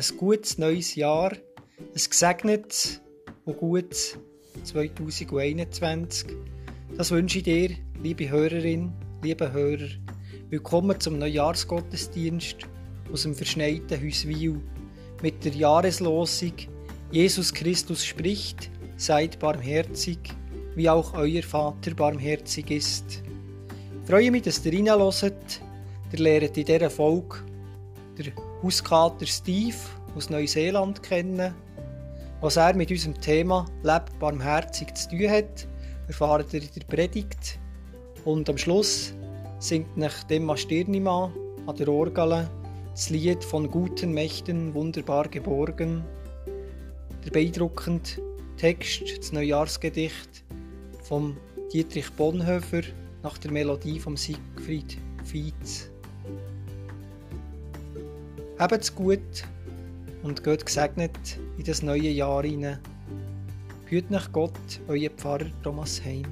ein gutes neues Jahr, ein gesegnetes und gutes 2021. Das wünsche ich dir, liebe Hörerin, liebe Hörer. Willkommen zum Neujahrsgottesdienst aus dem verschneiten Hüswil mit der Jahreslosung Jesus Christus spricht, seid barmherzig, wie auch euer Vater barmherzig ist. Ich freue mich, dass ihr reinhört. Ihr lernt in dieser Folge Hauskater Steve aus Neuseeland kennen. Was er mit unserem Thema Lebt barmherzig zu tun hat, erfahrt ihr in der Predigt. Und am Schluss singt nach Demma Stirnimann an der Orgel das Lied von guten Mächten wunderbar geborgen. Der beeindruckende Text, das Neujahrsgedicht von Dietrich Bonhoeffer nach der Melodie von Siegfried Fietz. Habt's gut und geht gesegnet in das neue Jahr hinein. Hüt nach Gott, euer Pfarrer Thomas Heim.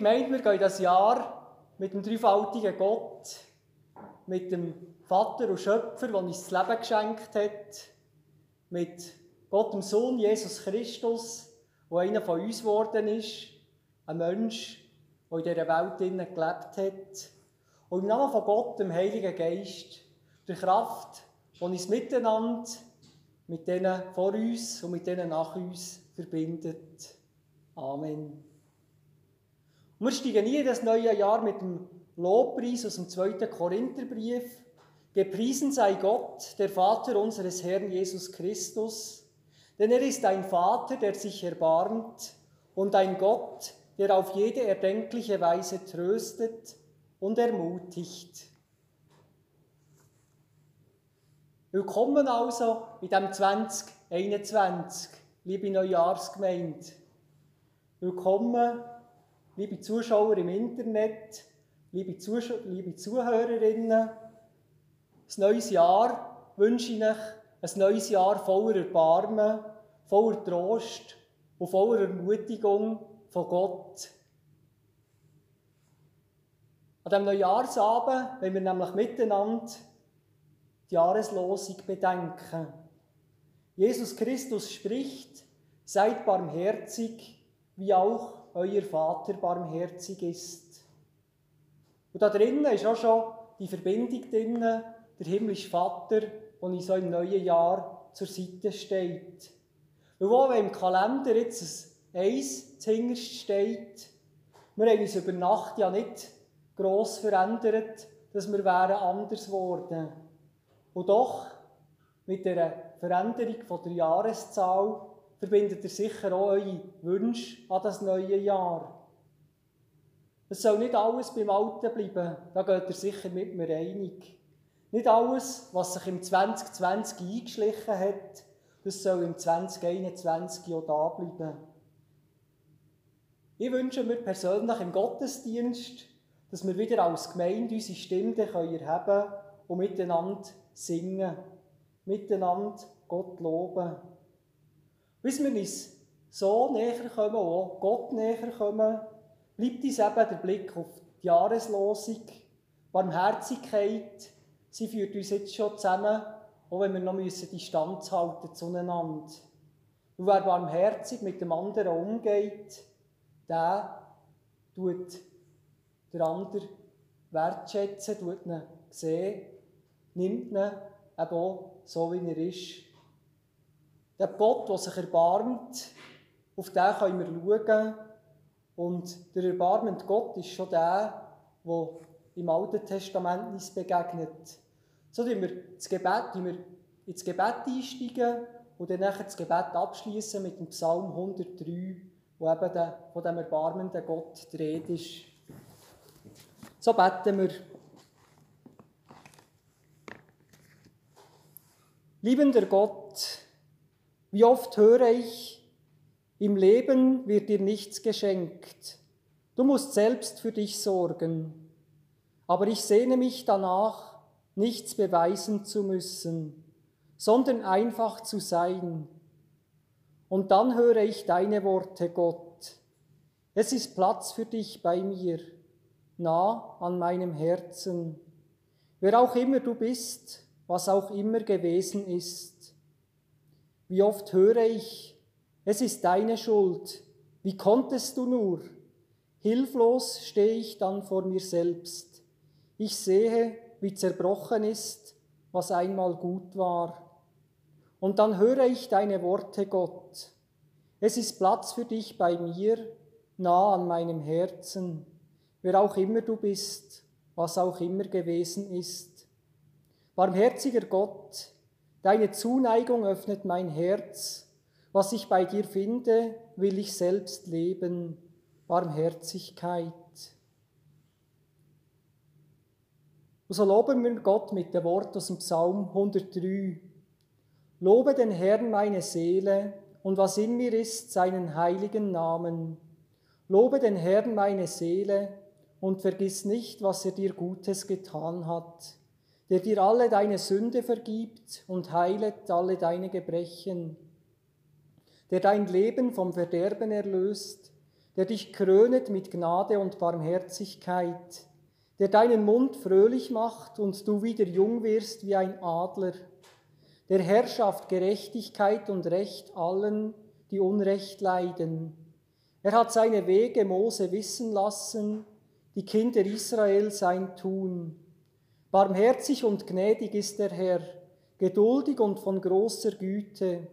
Gemeinde, wir gehen das Jahr mit dem dreifaltigen Gott, mit dem Vater und Schöpfer, der uns das Leben geschenkt hat, mit Gott dem Sohn Jesus Christus, der einer von uns geworden ist, ein Mensch, der in dieser Welt gelebt hat. Und im Namen von Gott, dem Heiligen Geist, der Kraft, die uns miteinander, mit denen vor uns und mit denen nach uns verbindet. Amen. Wir steigen nie das neue Jahr mit dem Lobpreis aus dem 2. Korintherbrief. Gepriesen sei Gott, der Vater unseres Herrn Jesus Christus, denn er ist ein Vater, der sich erbarmt und ein Gott, der auf jede erdenkliche Weise tröstet und ermutigt. Willkommen also in dem 2021, liebe Neujahrsgemeinde. Willkommen liebe Zuschauer im Internet, liebe, Zusch liebe Zuhörerinnen, ein neues Jahr wünsche ich euch ein neues Jahr voller Erbarmen, voller Trost und voller Ermutigung von Gott. An diesem Neujahrsabend wollen wir nämlich miteinander die Jahreslosung bedenken. Jesus Christus spricht, seid barmherzig, wie auch euer Vater barmherzig ist. Und da drinnen ist auch schon die Verbindung drin, der himmlische Vater, der uns so im neuen Jahr zur Seite steht. Und wo im Kalender jetzt ein Eis zuhinterst steht, wir haben uns über Nacht ja nicht gross verändert, dass wir wären anders geworden. Und doch, mit der Veränderung der Jahreszahl, verbindet ihr sicher auch eure Wünsche an das neue Jahr. Es soll nicht alles beim Alten bleiben, da geht ihr sicher mit mir einig. Nicht alles, was sich im 2020 eingeschlichen hat, das soll im 2021 auch da bleiben. Ich wünsche mir persönlich im Gottesdienst, dass wir wieder als Gemeinde unsere Stimme erheben können und miteinander singen, miteinander Gott loben. Bis wir uns so näher kommen, auch Gott näher kommen, bleibt uns eben der Blick auf die Jahreslosung, Barmherzigkeit, sie führt uns jetzt schon zusammen, auch wenn wir noch müssen Distanz halten zueinander. Und wer barmherzig mit dem anderen umgeht, der tut der andere wertschätzen, tut ihn sehen, nimmt ihn eben auch so, wie er ist. Der Gott, der sich erbarmt, auf den können wir schauen. Und der erbarmende Gott ist schon der, der im Alten Testament uns begegnet. So tun wir, das Gebet, wir ins Gebet einsteigen und dann das Gebet abschließen mit dem Psalm 103, wo eben der, von dem erbarmenden Gott die Rede ist. So beten wir. Liebender Gott, wie oft höre ich, im Leben wird dir nichts geschenkt. Du musst selbst für dich sorgen. Aber ich sehne mich danach, nichts beweisen zu müssen, sondern einfach zu sein. Und dann höre ich deine Worte, Gott. Es ist Platz für dich bei mir, nah an meinem Herzen. Wer auch immer du bist, was auch immer gewesen ist. Wie oft höre ich, es ist deine Schuld, wie konntest du nur? Hilflos stehe ich dann vor mir selbst. Ich sehe, wie zerbrochen ist, was einmal gut war. Und dann höre ich deine Worte, Gott. Es ist Platz für dich bei mir, nah an meinem Herzen, wer auch immer du bist, was auch immer gewesen ist. Barmherziger Gott, deine Zuneigung öffnet mein Herz. Was ich bei dir finde, will ich selbst leben. Barmherzigkeit. Und so loben wir Gott mit dem Wort aus dem Psalm 103. Lobe den Herrn meine Seele und was in mir ist, seinen heiligen Namen. Lobe den Herrn meine Seele und vergiss nicht, was er dir Gutes getan hat der dir alle deine Sünde vergibt und heilet alle deine Gebrechen, der dein Leben vom Verderben erlöst, der dich krönet mit Gnade und Barmherzigkeit, der deinen Mund fröhlich macht und du wieder jung wirst wie ein Adler, der Herrschaft Gerechtigkeit und Recht allen, die Unrecht leiden. Er hat seine Wege Mose wissen lassen, die Kinder Israel sein Tun. Barmherzig und gnädig ist der Herr, geduldig und von großer Güte.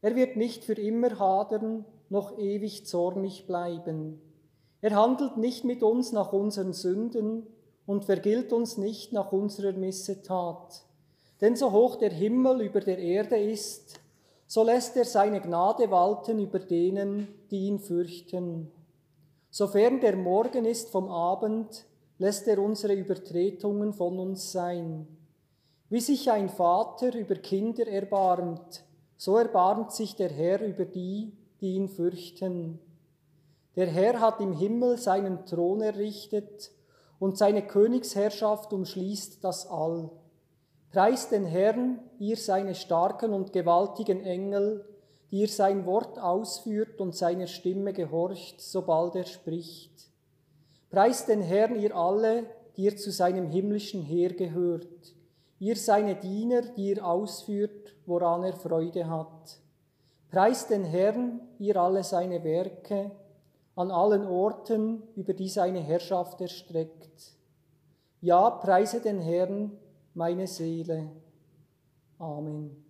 Er wird nicht für immer hadern, noch ewig zornig bleiben. Er handelt nicht mit uns nach unseren Sünden und vergilt uns nicht nach unserer Missetat. Denn so hoch der Himmel über der Erde ist, so lässt er seine Gnade walten über denen, die ihn fürchten. Sofern der Morgen ist vom Abend, lässt er unsere Übertretungen von uns sein. Wie sich ein Vater über Kinder erbarmt, so erbarmt sich der Herr über die, die ihn fürchten. Der Herr hat im Himmel seinen Thron errichtet und seine Königsherrschaft umschließt das All. Preist den Herrn, ihr seine starken und gewaltigen Engel, die ihr sein Wort ausführt und seiner Stimme gehorcht, sobald er spricht. Preist den Herrn, ihr alle, die ihr zu seinem himmlischen Heer gehört, ihr seine Diener, die ihr ausführt, woran er Freude hat. Preist den Herrn, ihr alle seine Werke, an allen Orten, über die seine Herrschaft erstreckt. Ja, preise den Herrn, meine Seele. Amen.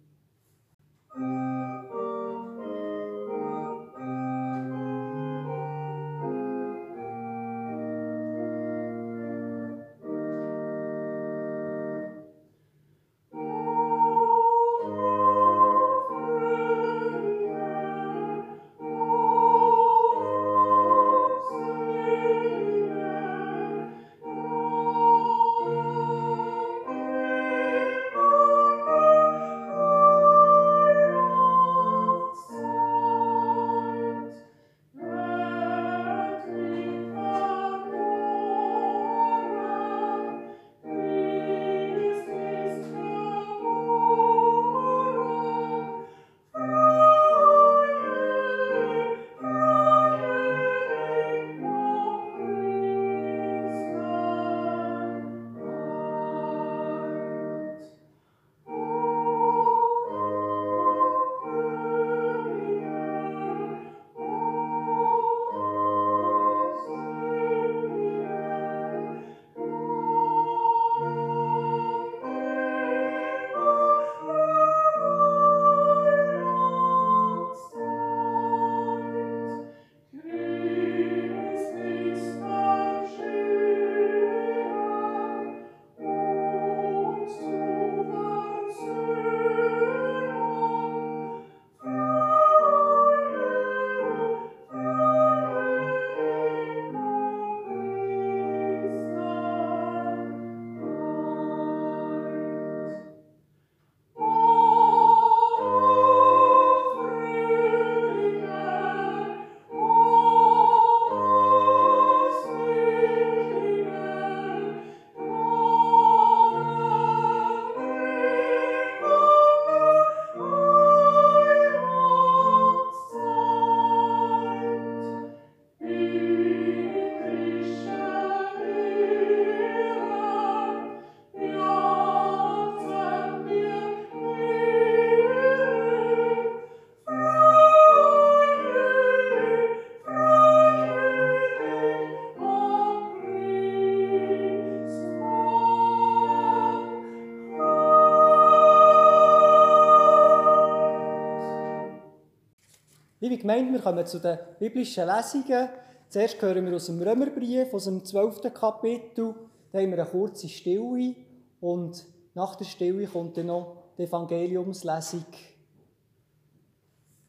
Gemeinde, wir kommen zu den biblischen Lesungen. Zuerst hören wir aus dem Römerbrief, aus dem 12. Kapitel. Da haben wir eine kurze Stille und nach der Stille kommt dann noch die Evangeliumslesung.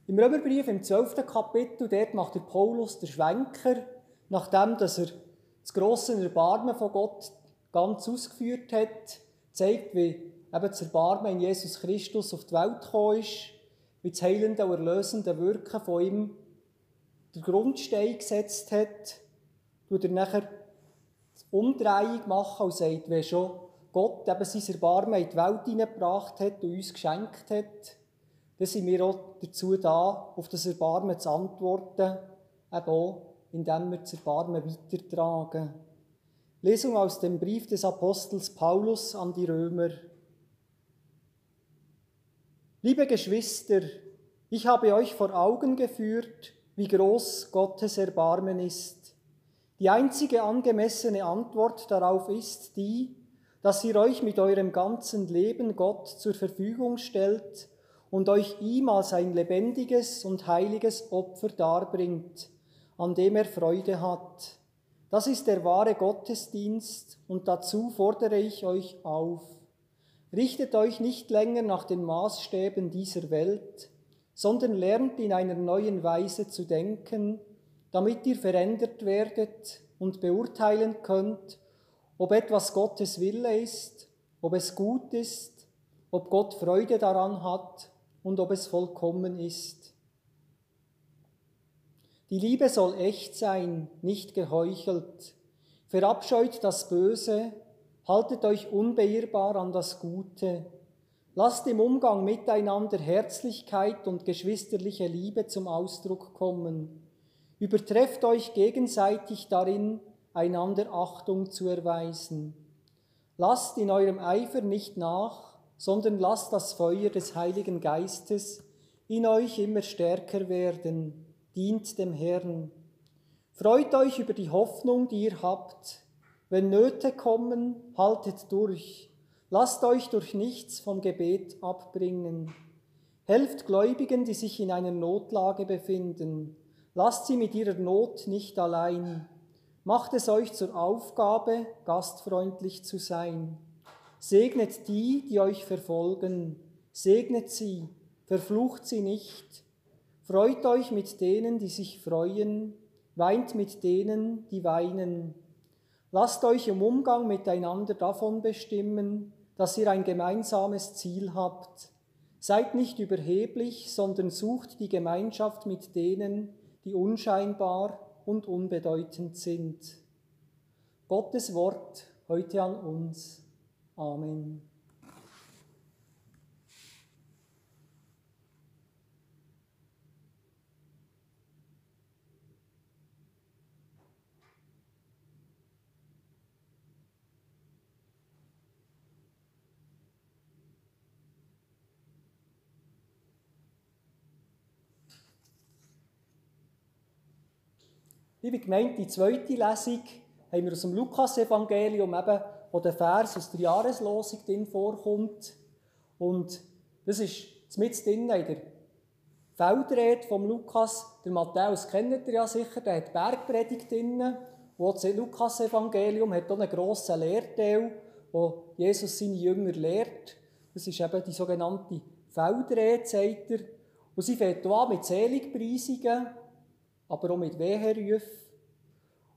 Im Römerbrief im 12. Kapitel, dort macht der Paulus der Schwenker, nachdem dass er das grosse Erbarmen von Gott ganz ausgeführt hat, zeigt, wie eben das Erbarmen in Jesus Christus auf die Welt gekommen ist, wie das heilende und erlösende Wirken von ihm der Grundstein gesetzt hat, tut er nachher die Umdrehung machen und sagt, wenn schon Gott eben sein Erbarmen in die Welt hineingebracht hat und uns geschenkt hat, dann sind wir auch dazu da, auf das Erbarmen zu antworten, eben auch, indem wir das Erbarmen weitertragen. Lesung aus dem Brief des Apostels Paulus an die Römer. Liebe Geschwister, ich habe euch vor Augen geführt, wie groß Gottes Erbarmen ist. Die einzige angemessene Antwort darauf ist die, dass ihr euch mit eurem ganzen Leben Gott zur Verfügung stellt und euch ihm als ein lebendiges und heiliges Opfer darbringt, an dem er Freude hat. Das ist der wahre Gottesdienst und dazu fordere ich euch auf. Richtet euch nicht länger nach den Maßstäben dieser Welt, sondern lernt in einer neuen Weise zu denken, damit ihr verändert werdet und beurteilen könnt, ob etwas Gottes Wille ist, ob es gut ist, ob Gott Freude daran hat und ob es vollkommen ist. Die Liebe soll echt sein, nicht geheuchelt. Verabscheut das Böse, haltet euch unbeirrbar an das Gute. Lasst im Umgang miteinander Herzlichkeit und geschwisterliche Liebe zum Ausdruck kommen. Übertrefft euch gegenseitig darin, einander Achtung zu erweisen. Lasst in eurem Eifer nicht nach, sondern lasst das Feuer des Heiligen Geistes in euch immer stärker werden dient dem Herrn. Freut euch über die Hoffnung, die ihr habt. Wenn Nöte kommen, haltet durch. Lasst euch durch nichts vom Gebet abbringen. Helft Gläubigen, die sich in einer Notlage befinden. Lasst sie mit ihrer Not nicht allein. Macht es euch zur Aufgabe, gastfreundlich zu sein. Segnet die, die euch verfolgen. Segnet sie, verflucht sie nicht. Freut euch mit denen, die sich freuen, weint mit denen, die weinen. Lasst euch im Umgang miteinander davon bestimmen, dass ihr ein gemeinsames Ziel habt. Seid nicht überheblich, sondern sucht die Gemeinschaft mit denen, die unscheinbar und unbedeutend sind. Gottes Wort heute an uns. Amen. Liebe Gemeinde, die zweite Lesung haben wir aus dem Lukas-Evangelium, wo der Vers aus der Jahreslosung drin vorkommt. Und das ist mit drin in der Feldrede vom Lukas. Der Matthäus kennt ihr ja sicher, der hat Bergpredigt drin. Wo das Lukas-Evangelium hat auch einen grossen Lehrteil, wo Jesus seine Jünger lehrt. Das ist eben die sogenannte Feldrede, sagt er. Und sie fängt an mit Seligpreisungen aber auch mit Weherufen.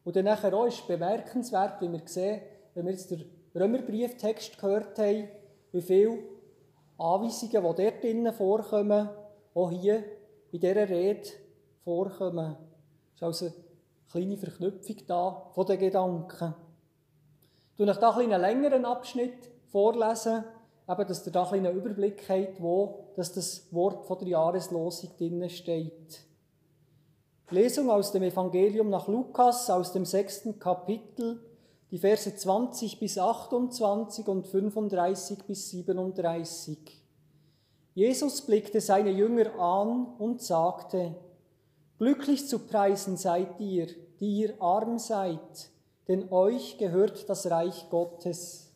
Und dann nachher auch ist bemerkenswert, wie wir sehen, wenn wir jetzt den Römerbrieftext gehört haben, wie viele Anweisungen, die dort drinnen vorkommen, auch hier in dieser Rede vorkommen. Es ist also eine kleine Verknüpfung da von den Gedanken. Ich lese euch hier einen längeren Abschnitt vorlesen, eben, dass ihr da einen Überblick habt, wo das Wort von der Jahreslosung drinnen steht. Lesung aus dem Evangelium nach Lukas aus dem sechsten Kapitel, die Verse 20 bis 28 und 35 bis 37. Jesus blickte seine Jünger an und sagte, Glücklich zu preisen seid ihr, die ihr arm seid, denn euch gehört das Reich Gottes.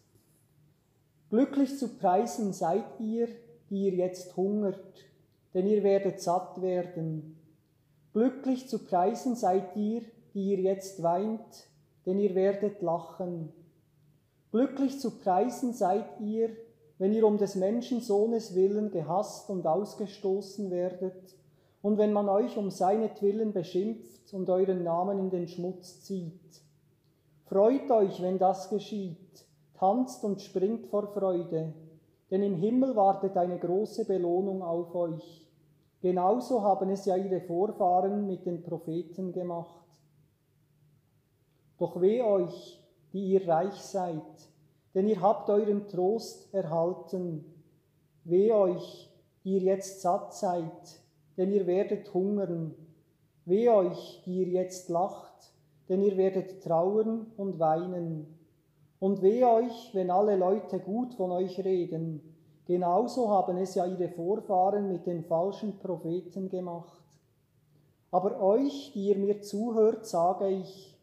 Glücklich zu preisen seid ihr, die ihr jetzt hungert, denn ihr werdet satt werden. Glücklich zu preisen seid ihr, die ihr jetzt weint, denn ihr werdet lachen. Glücklich zu preisen seid ihr, wenn ihr um des Menschensohnes willen gehasst und ausgestoßen werdet, und wenn man euch um seinetwillen beschimpft und euren Namen in den Schmutz zieht. Freut euch, wenn das geschieht, tanzt und springt vor Freude, denn im Himmel wartet eine große Belohnung auf euch. Genauso haben es ja ihre Vorfahren mit den Propheten gemacht. Doch weh euch, die ihr reich seid, denn ihr habt euren Trost erhalten. Weh euch, die ihr jetzt satt seid, denn ihr werdet hungern. Weh euch, die ihr jetzt lacht, denn ihr werdet trauern und weinen. Und weh euch, wenn alle Leute gut von euch reden. Genauso haben es ja ihre Vorfahren mit den falschen Propheten gemacht. Aber euch, die ihr mir zuhört, sage ich,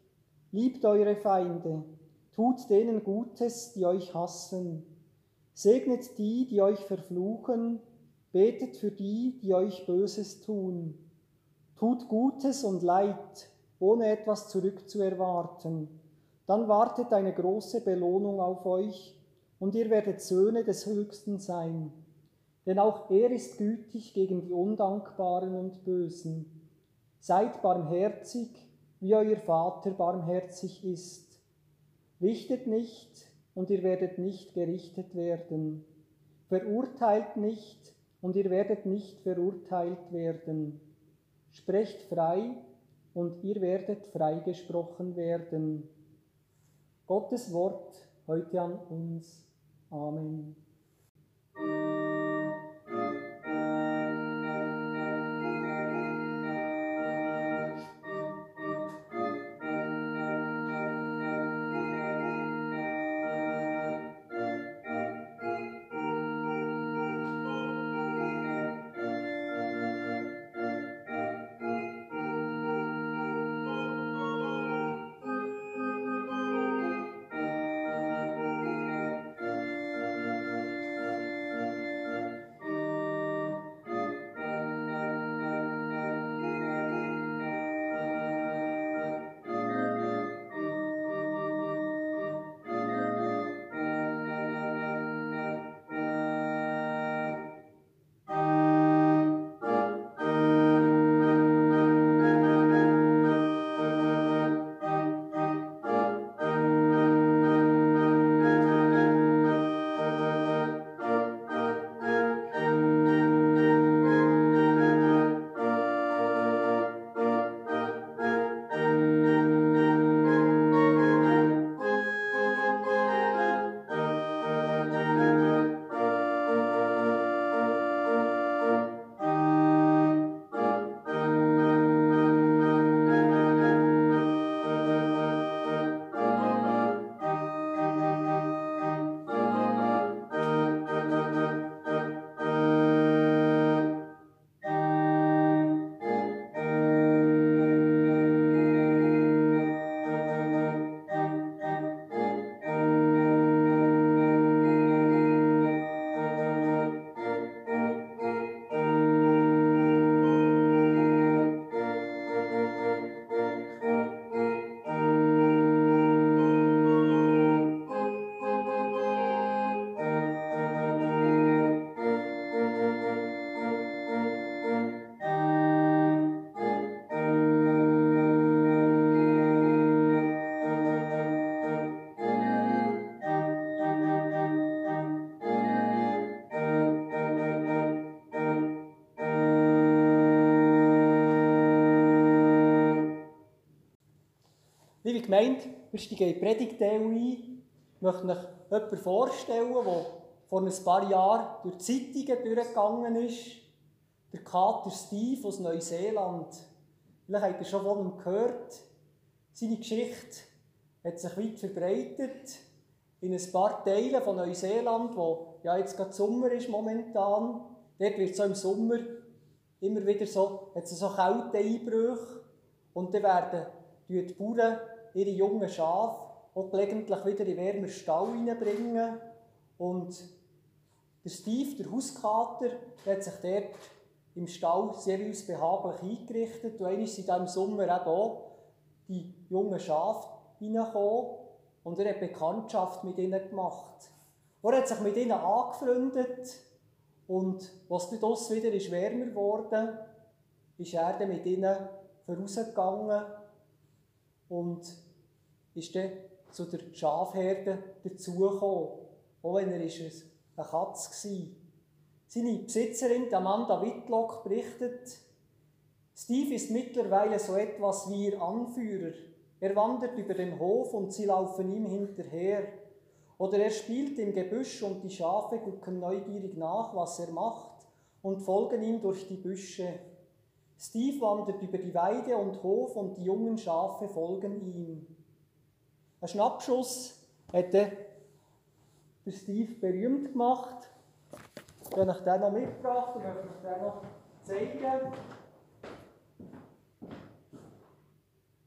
Liebt eure Feinde, tut denen Gutes, die euch hassen. Segnet die, die euch verfluchen, betet für die, die euch Böses tun. Tut Gutes und Leid, ohne etwas zurückzuerwarten. Dann wartet eine große Belohnung auf euch, und ihr werdet Söhne des Höchsten sein. Denn auch er ist gütig gegen die Undankbaren und Bösen. Seid barmherzig, wie euer Vater barmherzig ist. Richtet nicht, und ihr werdet nicht gerichtet werden. Verurteilt nicht, und ihr werdet nicht verurteilt werden. Sprecht frei, und ihr werdet freigesprochen werden. Gottes Wort heute an uns. Amen. Liebe Gemeinde, wir steigen in die Predigtteil ein. Ich möchte euch jemanden vorstellen, der vor ein paar Jahren durch die Zeitungen durchgegangen ist. Der Kater Steve aus Neuseeland. Vielleicht habt ihr schon von ihm gehört. Seine Geschichte hat sich weit verbreitet in ein paar Teilen von Neuseeland, wo ja jetzt gerade Sommer ist momentan. Dort wird es im Sommer immer wieder so, hat so kalte Einbrüche und dann werden die Bauern ihre jungen Schafe auch gelegentlich wieder in wärmer Stall hineinbringen. Und der Steve, der Hauskater, hat sich dort im Stall jeweils behaglich eingerichtet. Und einmal sind im Sommer eben auch die jungen Schafe reingekommen und er hat Bekanntschaft mit ihnen gemacht. Er hat sich mit ihnen angefreundet und was dann draussen wieder ist wärmer geworden, ist er dann mit ihnen vorausgegangen und ist dann zu der Schafherde dazugekommen. Auch wenn er eine Katze war. Seine Besitzerin Amanda Whitlock berichtet, Steve ist mittlerweile so etwas wie ihr Anführer. Er wandert über den Hof und sie laufen ihm hinterher. Oder er spielt im Gebüsch und die Schafe gucken neugierig nach, was er macht und folgen ihm durch die Büsche. Steve wandert über die Weide und Hof und die jungen Schafe folgen ihm. Ein Schnappschuss hätte der Steve berühmt gemacht. Ich habe euch den noch mitgebracht und möchte euch den noch zeigen.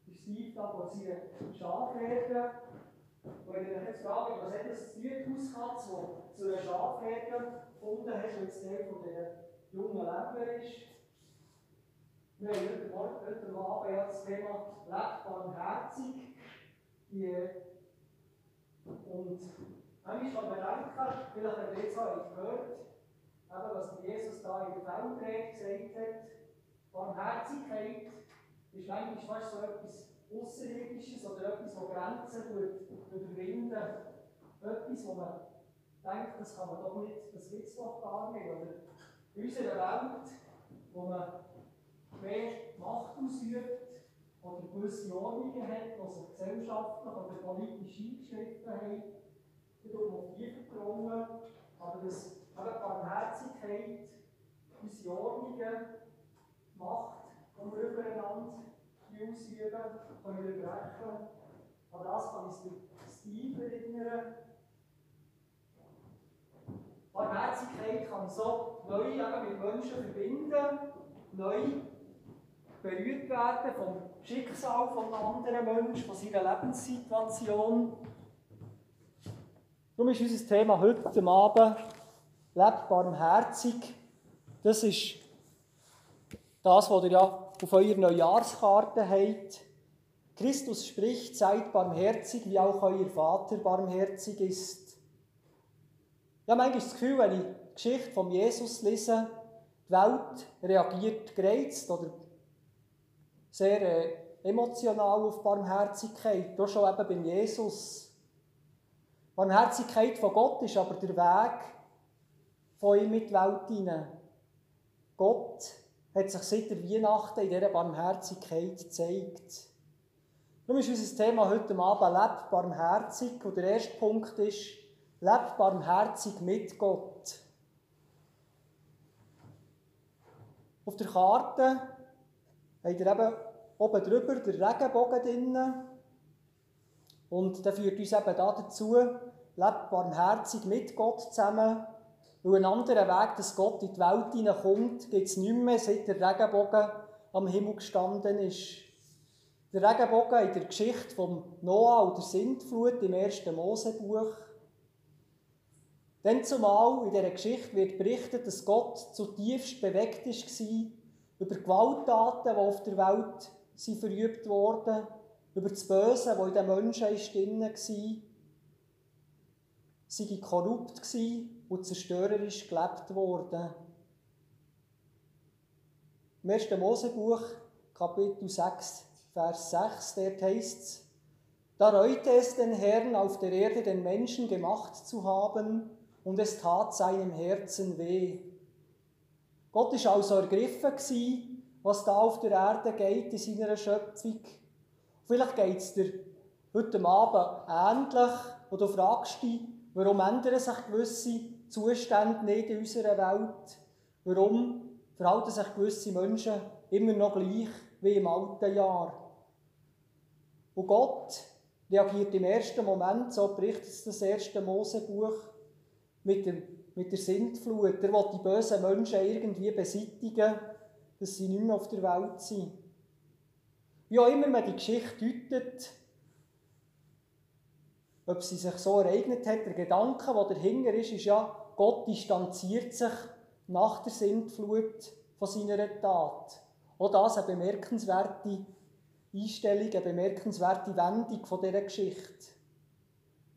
Der Steve da vor seiner Schafherde. Und wenn ihr jetzt fragt, was hat das Hauskatz, das zu einer Schafherde gefunden hast, und jetzt der von der jungen Lämmer ist. Wir haben heute, heute Abend ja das Thema Lebt barmherzig. Die, und manchmal kann man denken, vielleicht habt ihr jetzt auch gehört, eben, was Jesus da in der Feldrede gesagt hat, Barmherzigkeit ist eigentlich fast so etwas Außerirdisches oder etwas, das Grenzen überwinden Etwas, wo man denkt, das kann man doch nicht, das gibt es doch gar nicht. Oder in unserer Welt, wo man mehr Macht ausübt oder gewisse Ordnungen hat, die sich gesellschaftlich oder politisch eingeschritten haben, dann tut man tiefer aber das aber Barmherzigkeit, unsere Ordnungen, Macht, die wir übereinander ausüben, können wir brechen. An das kann uns der Steve erinnern. Barmherzigkeit kann so neu mit Menschen verbinden, neu berührt werden vom Schicksal von anderen Menschen, von seiner Lebenssituation. Darum ist unser Thema heute Abend lebt barmherzig. Das ist das, was ihr ja auf eurer Neujahrskarte habt. Christus spricht, seid barmherzig, wie auch euer Vater barmherzig ist. Ich habe manchmal das Gefühl, wenn ich die Geschichte von Jesus lese, die Welt reagiert gereizt oder sehr äh, emotional auf Barmherzigkeit. Da schon eben beim Jesus. Barmherzigkeit von Gott ist aber der Weg, von ihm in die Welt hinein. Gott hat sich seit der Weihnachten in dieser Barmherzigkeit gezeigt. Darum ist unser Thema heute Abend «Lebt barmherzig» und der erste Punkt ist «Lebt barmherzig mit Gott». Auf der Karte habt ihr eben oben drüber den Regenbogen drin. Und der führt uns eben dazu, lebt barmherzig mit Gott zusammen weil ein anderer Weg, dass Gott in die Welt hineinkommt, gibt es nicht mehr, seit der Regenbogen am Himmel gestanden ist. Der Regenbogen in der Geschichte von Noah und der Sintflut im ersten Mosebuch. Dann zumal in dieser Geschichte wird berichtet, dass Gott zutiefst bewegt war über Gewalttaten, die auf der Welt sind verübt wurden, über das Böse, das in den Menschen drin war. Sie korrupt und zerstörerisch gelebt worden. Im 1. Mosebuch, Kapitel 6, Vers 6, dort heißt es, da reute es den Herrn, auf der Erde den Menschen gemacht zu haben, und es tat seinem Herzen weh. Gott ist also ergriffen was da auf der Erde geht in seiner Schöpfung. Vielleicht geht es dir heute Abend ähnlich, wo du fragst dich, warum ändern sich gewisse Zustände nicht in unserer Welt? Warum verhalten sich gewisse Menschen immer noch gleich wie im alten Jahr? Und Gott reagiert im ersten Moment, so berichtet es das erste Mosebuch, mit der, mit der Sintflut. Er will die bösen Menschen irgendwie beseitigen, dass sie nicht mehr auf der Welt sind. Wie auch immer man die Geschichte deutet, ob sie sich so ereignet hat, der Gedanke, der dahinter ist, ist ja, Gott distanziert sich nach der Sintflut von seiner Tat. Auch das eine bemerkenswerte Einstellung, eine bemerkenswerte Wendung von dieser Geschichte.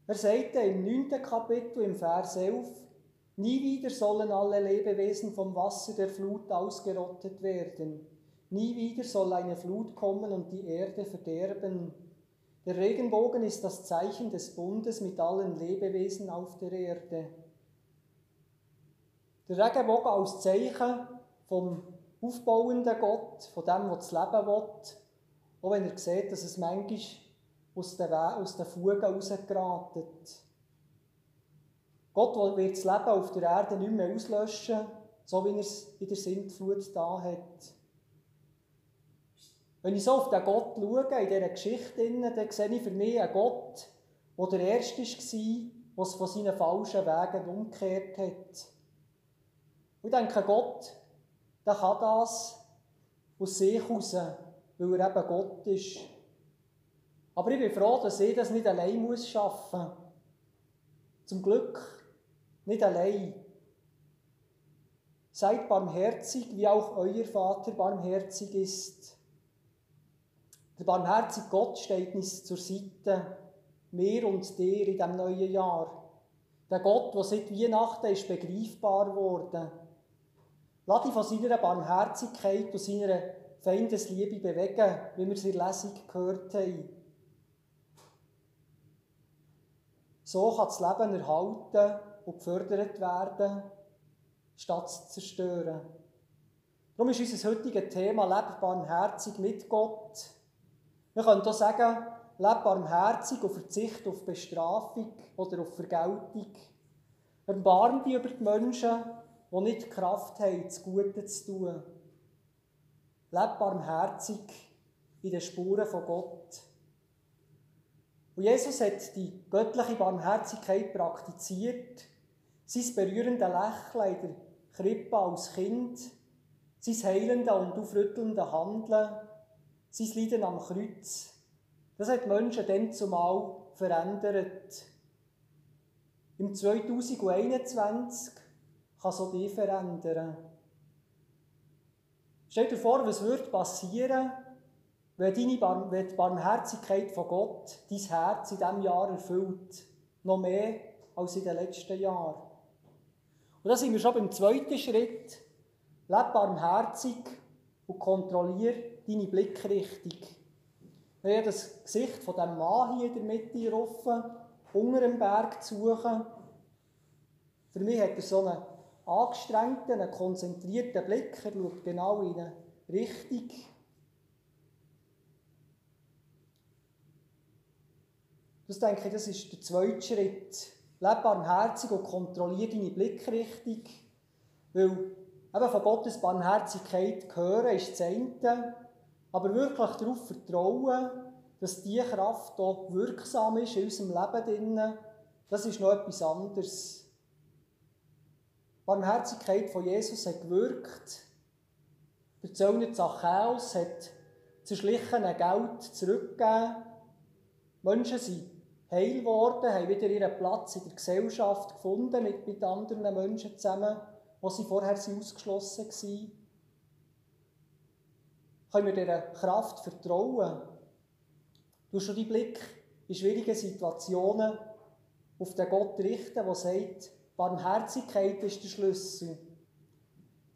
Er sagte im 9. Kapitel, im Vers 11, Nie wieder sollen alle Lebewesen vom Wasser der Flut ausgerottet werden. Nie wieder soll eine Flut kommen und die Erde verderben. Der Regenbogen ist das Zeichen des Bundes mit allen Lebewesen auf der Erde. Der Regenbogen als Zeichen vom aufbauenden Gott, von dem, der das Leben will, auch wenn er sieht, dass es manchmal aus den, aus den Fugen rausgeratet. Gott wird das Leben auf der Erde nicht mehr auslöschen, so wie er es in der Sintflut da hat. Wenn ich so auf den Gott schaue, in dieser Geschichte, dann sehe ich für mich einen Gott, der der Erste war, der es von seinen falschen Wegen umgekehrt hat. Ich denke, Gott, der kann das aus sich heraus, weil er eben Gott ist. Aber ich bin froh, dass ich das nicht allein schaffen muss. Zum Glück nicht allein. Seid barmherzig, wie auch euer Vater barmherzig ist. Der barmherzige Gott steht uns zur Seite, mir und dir in diesem neuen Jahr. Der Gott, der seit Weihnachten ist begreifbar geworden. Lass dich von seiner Barmherzigkeit und seiner Feindesliebe bewegen, wie wir es in der Lesung gehört haben. So kann das Leben erhalten und gefördert werden, statt zu zerstören. Darum ist unser heutiges Thema Leb barmherzig mit Gott. Wir können hier sagen, leb barmherzig und verzicht auf Bestrafung oder auf Vergeltung. Erbarm dich über die Menschen, die nicht die Kraft haben, das Gute zu tun. Leb barmherzig in den Spuren von Gott. Und Jesus hat die göttliche Barmherzigkeit praktiziert sein berührende Lächeln in der Krippe als Kind, sein heilende und aufrüttelnde Handeln, sein Leiden am Kreuz, das hat Menschen dann zumal verändert. Im 2021 kann so die verändern. Stell dir vor, was würde passieren, wenn, deine Bar wenn die Barmherzigkeit von Gott dein Herz in diesem Jahr erfüllt. Noch mehr als in den letzten Jahren. Und da sind wir schon beim zweiten Schritt. Leb barmherzig und kontrolliere deine Blickrichtung. Wir haben das Gesicht von dem Mann hier in der Mitte offen, unter dem Berg zu suchen. Für mich hat er so einen angestrengten, einen konzentrierten Blick. Er schaut genau in eine Richtung. Das denke ich, das ist der zweite Schritt. Lebe barmherzig und kontrolliere deine Blickrichtung. Weil eben von Gottes Barmherzigkeit hören ist das eine, aber wirklich darauf vertrauen, dass diese Kraft auch wirksam ist in unserem Leben drin, das ist noch etwas anderes. Die Barmherzigkeit von Jesus hat gewirkt. Der Zöllner Zachäus hat zerschlichene Geld zurückgegeben. Menschen sind heil geworden, haben wieder ihren Platz in der Gesellschaft gefunden, mit, mit anderen Menschen zusammen, wo sie vorher ausgeschlossen waren. Können wir dieser Kraft vertrauen? Du schon deinen Blick in schwierigen Situationen auf den Gott richten, der sagt, Barmherzigkeit ist der Schlüssel.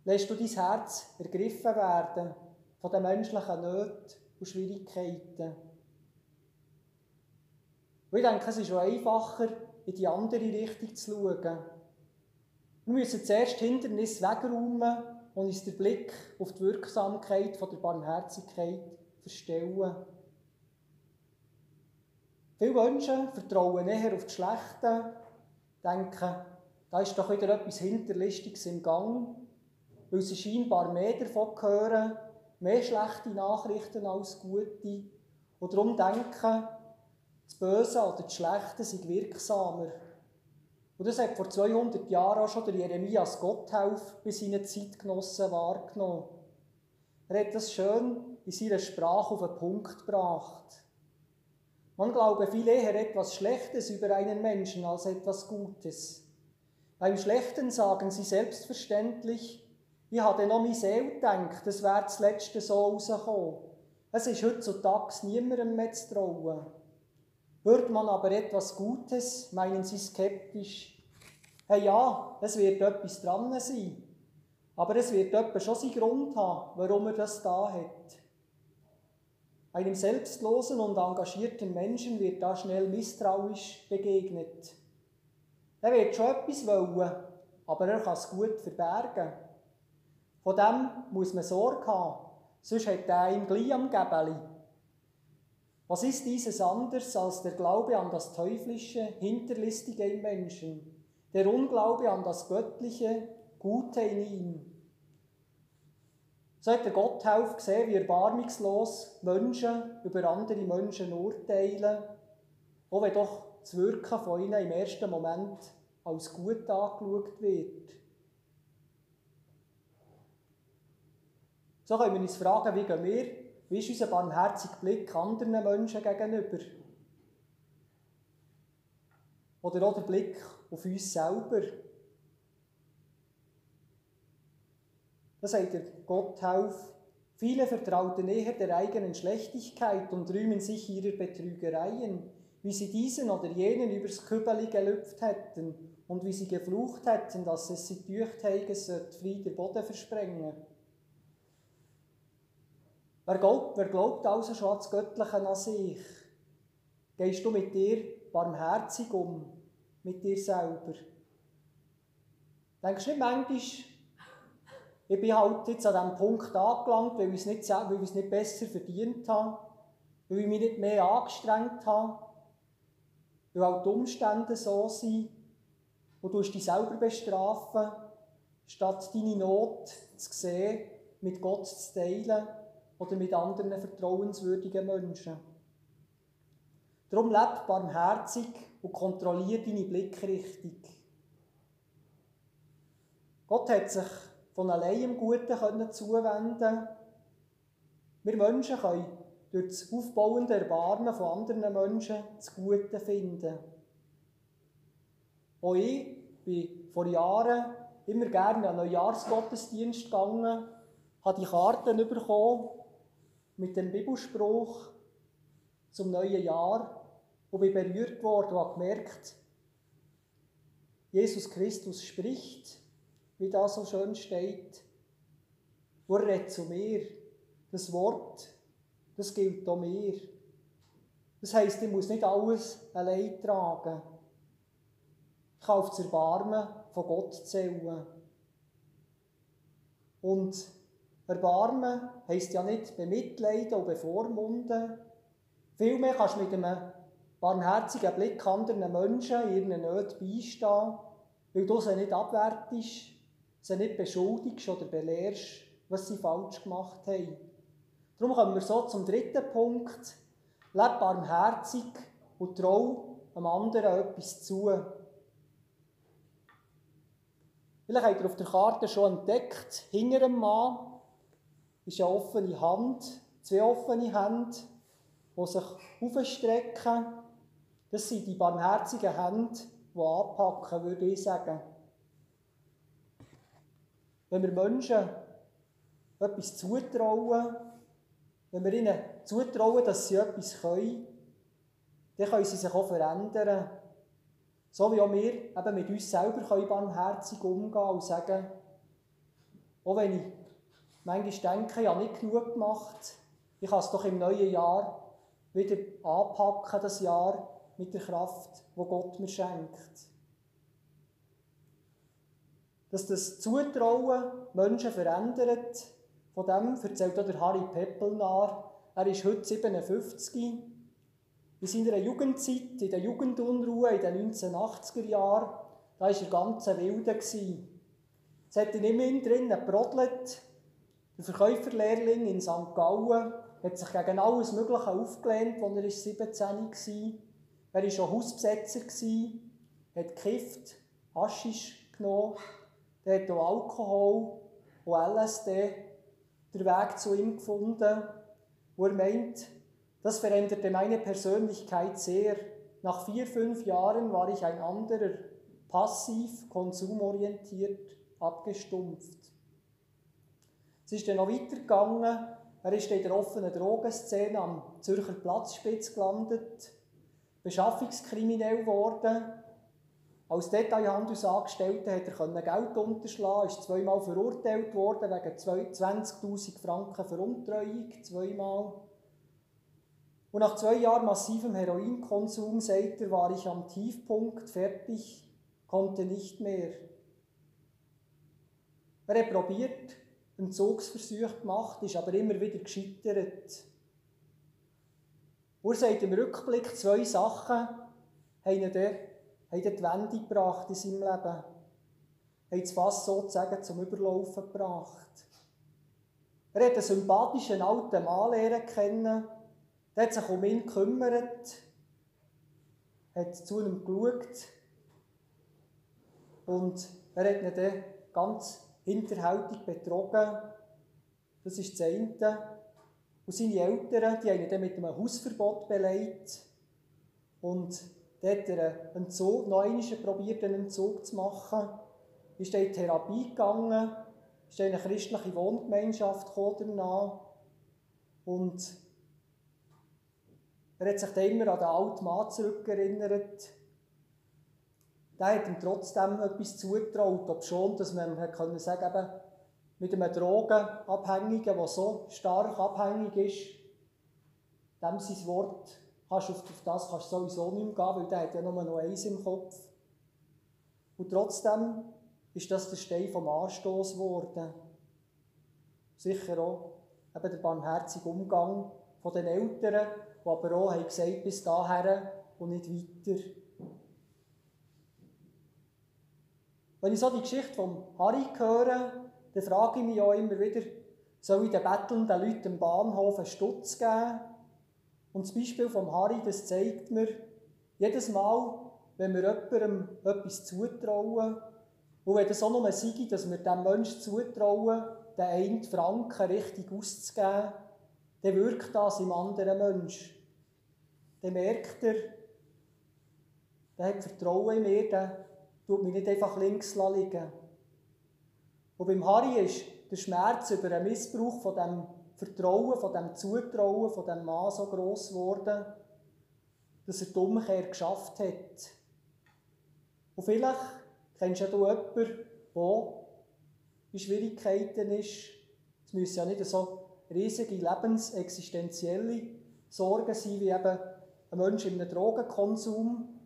Lässt du dein Herz ergriffen werden von den menschlichen Nöten und Schwierigkeiten. Und ich denke, es ist auch einfacher, in die andere Richtung zu schauen. Wir müssen zuerst Hindernisse wegräumen und uns den Blick auf die Wirksamkeit der Barmherzigkeit verstellen. Viele Menschen vertrauen eher auf das Schlechte, denken, da ist doch wieder etwas Hinterlistiges im Gang, weil sie scheinbar mehr davon hören, mehr schlechte Nachrichten als gute, und darum denken, das Böse oder das Schlechte sind wirksamer. Und das hat vor 200 Jahren auch schon der Jeremias Gotthelf bei seinen Zeitgenossen wahrgenommen. Er hat das schön in seiner Sprache auf den Punkt gebracht. Man glaube viel eher etwas Schlechtes über einen Menschen als etwas Gutes. Beim Schlechten sagen sie selbstverständlich, Ich habe noch meine Seele gedacht, das wäre das Letzte so rausgekommen. Es ist heutzutage niemandem mehr zu trauen. Hört man aber etwas Gutes, meinen Sie skeptisch. Hey ja, es wird etwas dran sein. Aber es wird jemand schon seinen Grund haben, warum er das da hat. Einem selbstlosen und engagierten Menschen wird da schnell misstrauisch begegnet. Er wird schon etwas wollen, aber er kann es gut verbergen. Von dem muss man Sorge haben, sonst hat er ihm gleich am Gäbeli. Was ist dieses anders als der Glaube an das Teuflische, Hinterlistige im Menschen, der Unglaube an das Göttliche, Gute in ihm? So hat der Gotthelf gesehen, wie erbarmungslos Menschen über andere Menschen urteilen, auch wenn doch das Wirken von ihnen im ersten Moment als gut angeschaut wird. So können wir uns fragen, wie gehen wir, wie ist unser barmherziger Blick anderen Menschen gegenüber? Oder auch der Blick auf uns selber? Das sagt der Gotthelf. Viele vertrauten eher der eigenen Schlechtigkeit und rühmen sich ihrer Betrügereien, wie sie diesen oder jenen übers Kübeli gelüpft hätten und wie sie geflucht hätten, dass es sie dücht hätte, Frieden Boden versprengen. Wer glaubt, wer glaubt also schon an das Göttliche an sich? Gehst du mit dir barmherzig um, mit dir selber? Denkst du nicht manchmal, ich bin halt jetzt an diesem Punkt angelangt, weil ich es nicht, weil ich es nicht besser verdient habe, weil ich mich nicht mehr angestrengt habe, weil auch die Umstände so sind, wo du dich selber bestrafen, statt deine Not zu sehen, mit Gott zu teilen oder mit anderen vertrauenswürdigen Menschen. Darum leb barmherzig und kontrolliere deine Blickrichtung. Gott hat sich von allein im Guten zuwenden Wir Menschen können durch das aufbauende Erbarmen von anderen Menschen das Gute finden. Auch ich bin vor Jahren immer gerne an einen Neujahrsgottesdienst gegangen, habe die Karten bekommen mit dem Bibelspruch zum neuen Jahr und bin berührt worden und habe gemerkt, Jesus Christus spricht wie da so schön steht. Wo er redet zu mir. Das Wort, das gilt auch mir. Das heisst, ich muss nicht alles allein tragen. Ich kann auf das Erbarmen von Gott zählen. Und Erbarmen heisst ja nicht bemitleiden und bevormunden. Vielmehr kannst du mit einem barmherzigen Blick anderen Menschen in ihren Nöten beistehen, weil du sie nicht abwertest, sie nicht beschuldigst oder belehrst, was sie falsch gemacht haben. Darum kommen wir so zum dritten Punkt. Leb barmherzig und trau dem anderen etwas zu. Vielleicht habt ihr auf der Karte schon entdeckt, hinter dem Mann ist eine offene Hand, zwei offene Hände, die sich aufstrecken. Das sind die barmherzigen Hände, die anpacken, würde ich sagen. Wenn wir Menschen etwas zutrauen, wenn wir ihnen zutrauen, dass sie etwas können, dann können sie sich auch verändern. So wie auch wir eben mit uns selber können barmherzig umgehen und sagen, auch wenn ich manchmal denke, ich habe nicht genug gemacht, ich kann es doch im neuen Jahr wieder anpacken, das Jahr mit der Kraft, wo Gott mir schenkt dass das Zutrauen Menschen verändert. Von dem erzählt auch der Harry Peppelnar. Er ist heute 57. In seiner Jugendzeit, in der Jugendunruhe in den 1980er Jahren, da war er ganz wilde. Es hat ihn immerhin drinnen gebrodelt. Der Verkäuferlehrling in St. Gallen hat sich gegen alles Mögliche aufgelehnt, als er 17 war. Er war schon Hausbesetzer, hat gekifft, Haschisch genommen er hat auch Alkohol und LSD den Weg zu ihm gefunden, wo er meint, das veränderte meine Persönlichkeit sehr. Nach vier, fünf Jahren war ich ein anderer, passiv, konsumorientiert, abgestumpft. Es ist dann noch weitergegangen. Er ist in der offenen Drogenszene am Zürcher Platzspitz gelandet, beschaffungskriminell geworden. Als Detailhandelsangestellter hat er Geld unterschlagen, ist zweimal verurteilt worden wegen 20.000 Franken Veruntreuung, zweimal. Und nach zwei Jahren massivem Heroinkonsum, sagt er, war ich am Tiefpunkt, fertig, konnte nicht mehr. Er hat probiert, Entzugsversuch gemacht, ist aber immer wieder gescheitert. Er sagt im Rückblick, zwei Sachen haben ihn haben die Wende gebracht in seinem Leben. Haben das Fass sozusagen zum Überlaufen gebracht. Er hat einen sympathischen alten Mann kennen, der hat sich um ihn gekümmert, hat zu ihm geschaut und er hat ihn dann ganz hinterhältig betrogen. Das ist das eine. Und seine Eltern, die haben ihn dann mit einem Hausverbot beleidigt. Und dann hat er einen Entzug, noch einmal probiert, einen Entzug zu machen. Ist dann in Therapie gegangen, ist in eine christliche Wohngemeinschaft gekommen Und er hat sich dann immer an den alten Mann zurückerinnert. Der hat ihm trotzdem etwas zugetraut, ob schon, dass man können sagen eben, mit einem Drogenabhängigen, der so stark abhängig ist, dem sein Wort, kannst auf, das kannst du sowieso nicht mehr gehen, weil der hat ja nur noch eins im Kopf. Und trotzdem ist das der Stein vom Anstoß geworden. Sicher auch eben der barmherzige Umgang von den Eltern, die aber auch haben gesagt, bis dahin und nicht weiter. Wenn ich so die Geschichte von Harry höre, dann frage ich mich auch immer wieder, soll ich den bettelnden Leuten am Bahnhof einen Stutz geben? Und das Beispiel von Harry, das zeigt mir, jedes Mal, wenn wir jemandem etwas zutrauen, und wenn das auch nur sei, dass wir dem Menschen zutrauen, den einen Franken richtig auszugeben, dann wirkt das im anderen Menschen dann merkt er, der hat Vertrauen in mir, tut mich nicht einfach links liegen. Und beim Harry ist der Schmerz über den Missbrauch von dem Vertrauen, von dem Zutrauen, von dem Mann so gross geworden, dass er die Umkehr geschafft hat. Und vielleicht kennst du jemanden, der in Schwierigkeiten ist. Es müssen ja nicht so riesige lebensexistenzielle Sorgen sein, wie eben ein Mensch in einem Drogenkonsum,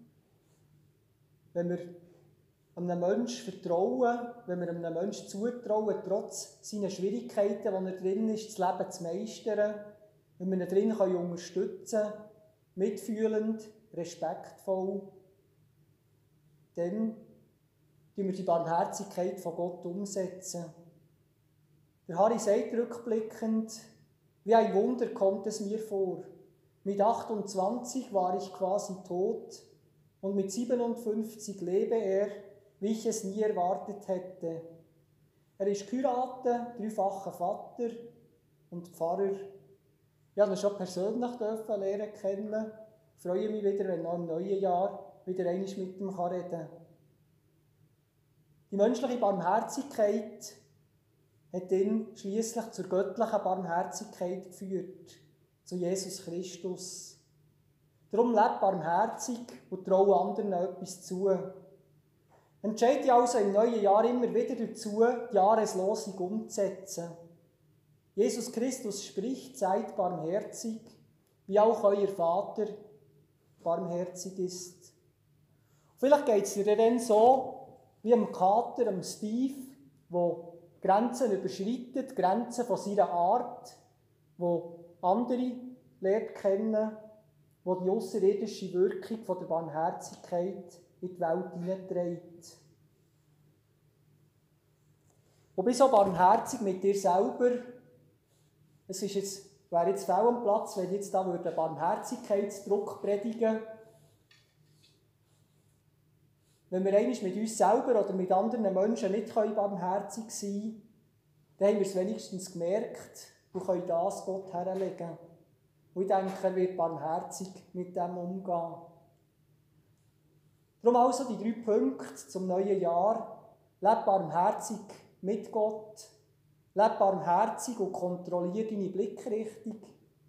wenn wir einem Menschen vertrauen, wenn wir einem Menschen zutrauen, trotz seiner Schwierigkeiten, die er drin ist, das Leben zu meistern, wenn wir ihn drin können unterstützen können, mitfühlend, respektvoll, dann tun wir die Barmherzigkeit von Gott umsetzen. Der Harry sagt rückblickend, wie ein Wunder kommt es mir vor. Mit 28 war ich quasi tot und mit 57 lebe er, wie ich es nie erwartet hätte. Er ist geheiratet, dreifacher Vater und Pfarrer. Ich durfte ihn schon persönlich lernen kennen. Ich freue mich wieder, wenn noch im neuen Jahr wieder einmal mit ihm reden kann. Die menschliche Barmherzigkeit hat ihn schließlich zur göttlichen Barmherzigkeit geführt zu Jesus Christus. Darum lebt barmherzig und traue anderen etwas zu. Entscheide dich also im neuen Jahr immer wieder dazu, die Jahreslosung umzusetzen. Jesus Christus spricht, seid barmherzig, wie auch euer Vater barmherzig ist. Vielleicht geht es dir dann so, wie am Kater, am Steve, wo Grenzen überschreitet, Grenzen von seiner Art, wo andere lernt kennen, die die außerirdische Wirkung von der Barmherzigkeit in die Welt hineinträgt. Und bist so barmherzig mit dir selber. Es ist jetzt, wäre jetzt fehl am Platz, wenn ich jetzt da würde Barmherzigkeitsdruck predigen Wenn wir einmal mit uns selber oder mit anderen Menschen nicht barmherzig sein können, dann haben wir es wenigstens gemerkt, und können das Gott herlegen. Und ich denke, er wird barmherzig mit dem umgehen. Darum also die drei Punkte zum neuen Jahr. Lebe barmherzig mit Gott, Leb barmherzig und kontrolliere deine Blickrichtung.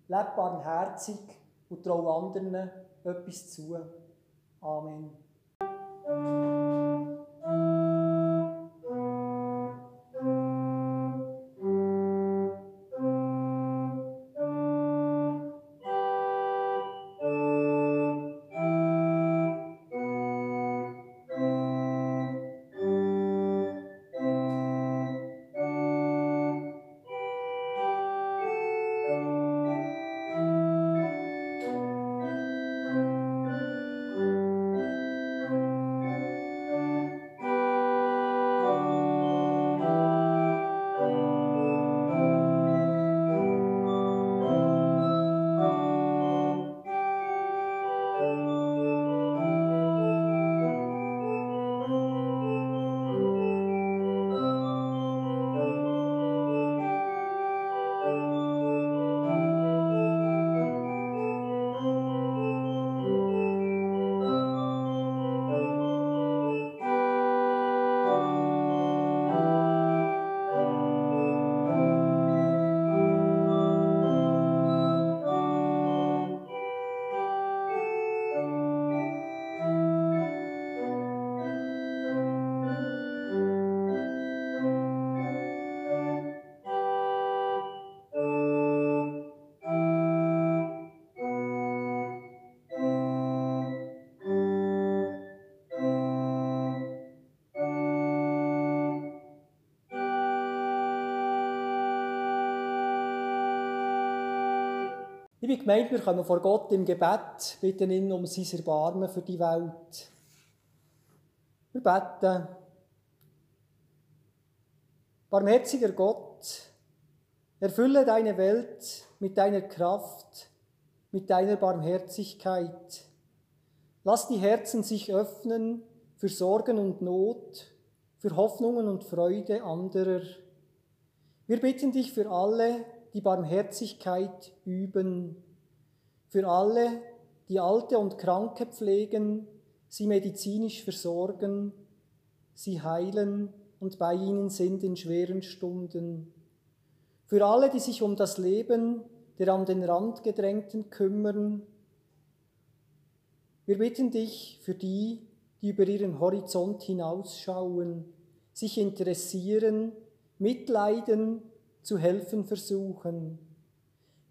Leb barmherzig und trau anderen etwas zu. Amen. Gemeinde, wir kommen vor Gott im Gebet, bitten ihn um sein Erbarmen für die Welt. Wir beten. Barmherziger Gott, erfülle deine Welt mit deiner Kraft, mit deiner Barmherzigkeit. Lass die Herzen sich öffnen für Sorgen und Not, für Hoffnungen und Freude anderer. Wir bitten dich für alle, die Barmherzigkeit üben. Für alle, die Alte und Kranke pflegen, sie medizinisch versorgen, sie heilen und bei ihnen sind in schweren Stunden. Für alle, die sich um das Leben der an den Rand gedrängten kümmern. Wir bitten dich für die, die über ihren Horizont hinausschauen, sich interessieren, mitleiden zu helfen versuchen,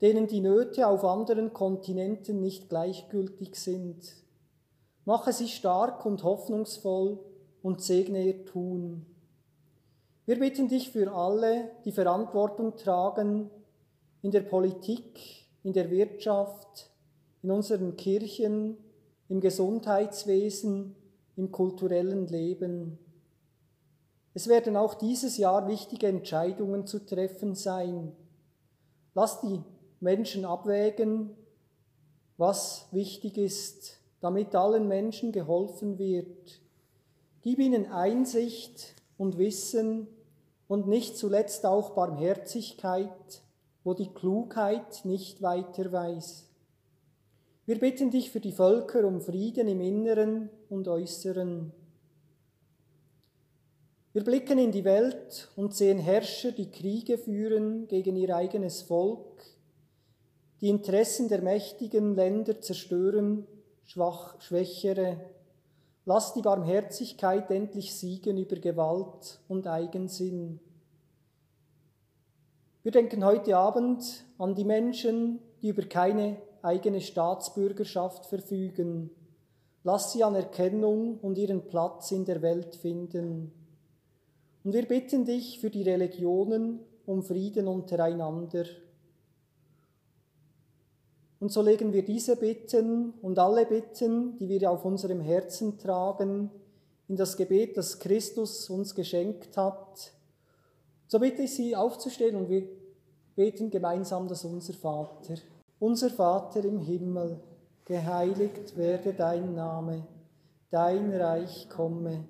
denen die Nöte auf anderen Kontinenten nicht gleichgültig sind. Mache sie stark und hoffnungsvoll und segne ihr Tun. Wir bitten dich für alle, die Verantwortung tragen in der Politik, in der Wirtschaft, in unseren Kirchen, im Gesundheitswesen, im kulturellen Leben. Es werden auch dieses Jahr wichtige Entscheidungen zu treffen sein. Lass die Menschen abwägen, was wichtig ist, damit allen Menschen geholfen wird. Gib ihnen Einsicht und Wissen und nicht zuletzt auch Barmherzigkeit, wo die Klugheit nicht weiter weiß. Wir bitten dich für die Völker um Frieden im Inneren und Äußeren. Wir blicken in die Welt und sehen Herrscher, die Kriege führen gegen ihr eigenes Volk, die Interessen der mächtigen Länder zerstören, schwach, schwächere. Lass die Barmherzigkeit endlich siegen über Gewalt und Eigensinn. Wir denken heute Abend an die Menschen, die über keine eigene Staatsbürgerschaft verfügen. Lass sie Anerkennung und ihren Platz in der Welt finden. Und wir bitten dich für die Religionen um Frieden untereinander. Und so legen wir diese Bitten und alle Bitten, die wir auf unserem Herzen tragen, in das Gebet, das Christus uns geschenkt hat. So bitte ich Sie aufzustehen und wir beten gemeinsam das Unser Vater. Unser Vater im Himmel, geheiligt werde dein Name, dein Reich komme,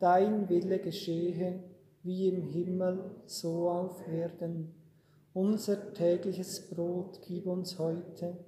dein Wille geschehe wie im Himmel, so auf Erden. Unser tägliches Brot gib uns heute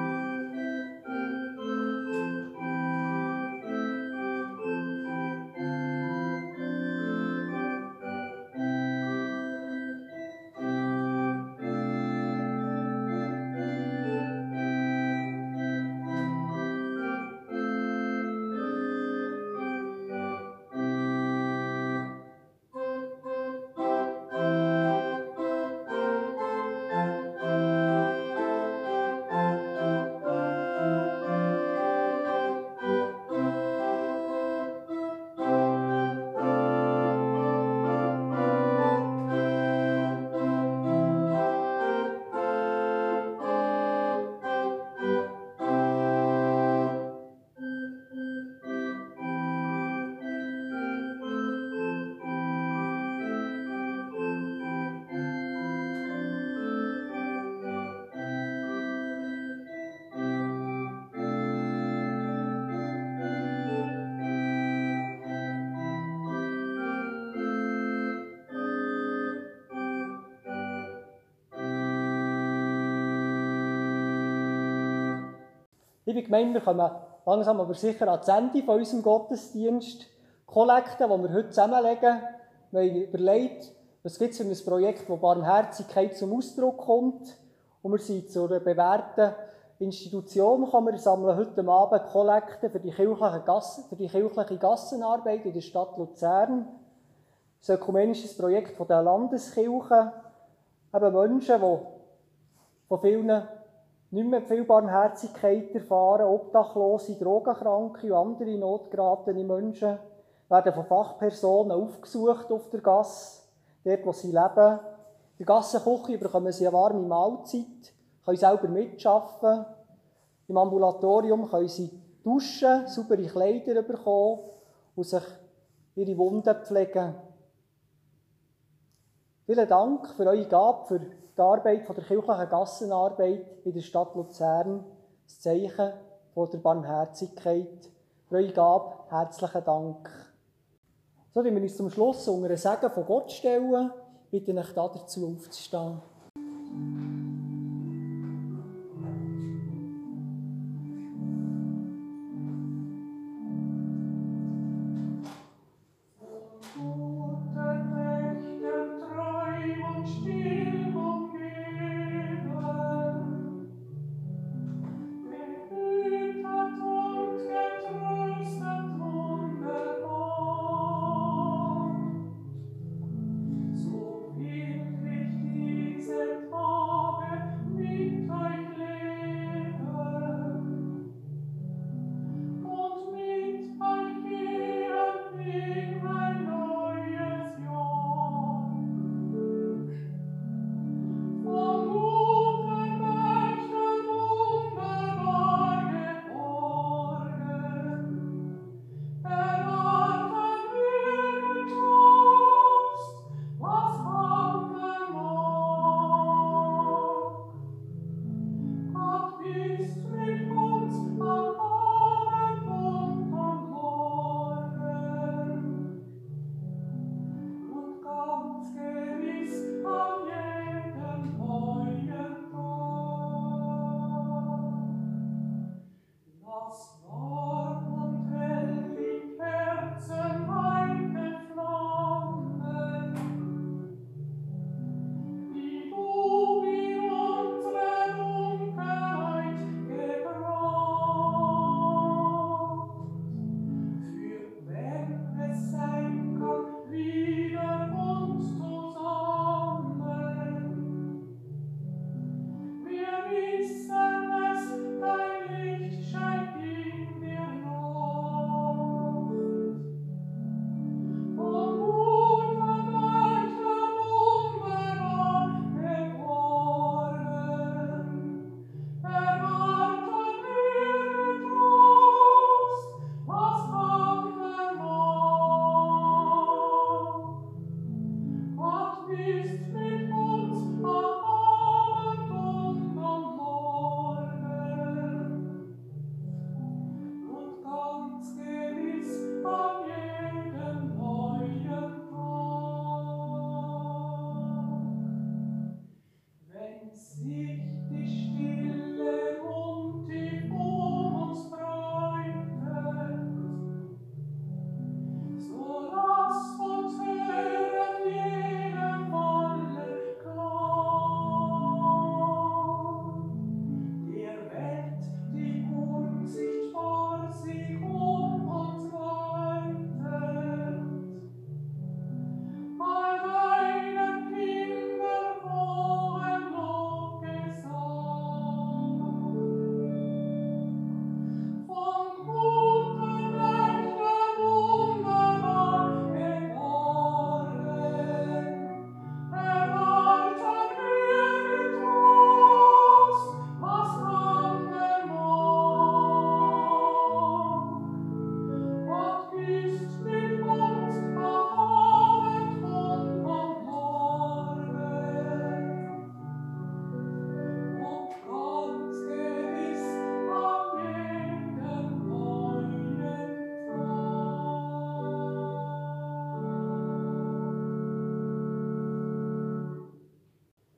Liebe Gemeinde, wir kommen langsam aber sicher an das Ende von unserem Gottesdienst. Kollekte, die wir heute zusammenlegen, wir haben überlegt, was gibt es für ein Projekt, wo Barmherzigkeit zum Ausdruck kommt. Und wir sind zu einer bewährten Institution gekommen. Wir sammeln heute Abend Kollekte für die kirchliche, Gassen, für die kirchliche Gassenarbeit in der Stadt Luzern. Das ist ein ökumenisches Projekt von der Landeskirche. Eben Menschen, die von vielen nicht mehr viel Barmherzigkeit erfahren. Obdachlose, Drogenkranke und andere notgeratene Menschen werden von Fachpersonen aufgesucht auf der Gasse, dort wo sie leben. Der Gassenküche bekommen sie eine warme Mahlzeit, können selber mitschaffen. Im Ambulatorium können sie duschen, saubere Kleider bekommen und sich ihre Wunden pflegen. Vielen Dank für eure Gabe, für die Arbeit von der kirchlichen Gassenarbeit in der Stadt Luzern, das Zeichen von der Barmherzigkeit. Für eure Gabe herzlichen Dank. So, wenn wir uns zum Schluss unter ein Segen von Gott stellen, bitte ich dazu aufzustehen.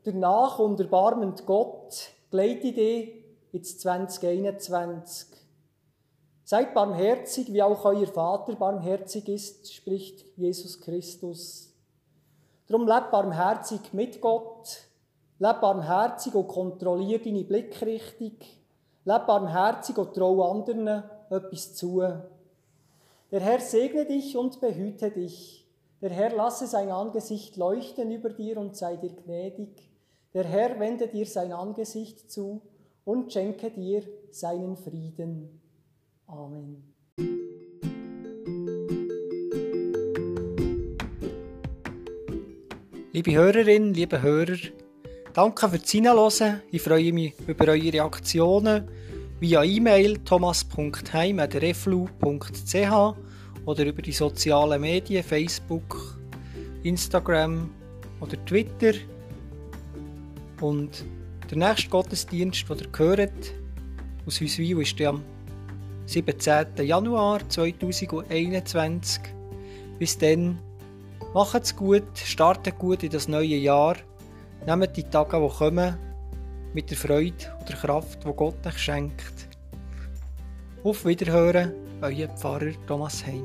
Danach und erbarmend Gott gleite dich ins 2021. Seid barmherzig, wie auch euer Vater barmherzig ist, spricht Jesus Christus. Darum leb barmherzig mit Gott, leb barmherzig und kontrollier deine Blickrichtung, leb barmherzig und trau anderen etwas zu. Der Herr segne dich und behüte dich. Der Herr lasse sein Angesicht leuchten über dir und sei dir gnädig. Der Herr wende dir sein Angesicht zu und schenke dir seinen Frieden. Amen. Liebe Hörerinnen, liebe Hörer, danke fürs Hinhören. Ich freue mich über eure Reaktionen via E-Mail thomas.heim.reflu.ch oder über die sozialen Medien Facebook, Instagram oder Twitter. Und der nächste Gottesdienst, den ihr hört, aus Huiswil, ist am 17. Januar 2021. Bis dann, macht's gut, startet gut in das neue Jahr, nehmt die Tage, die kommen, mit der Freude und der Kraft, die Gott euch schenkt. Auf Wiederhören, euer Pfarrer Thomas Hein.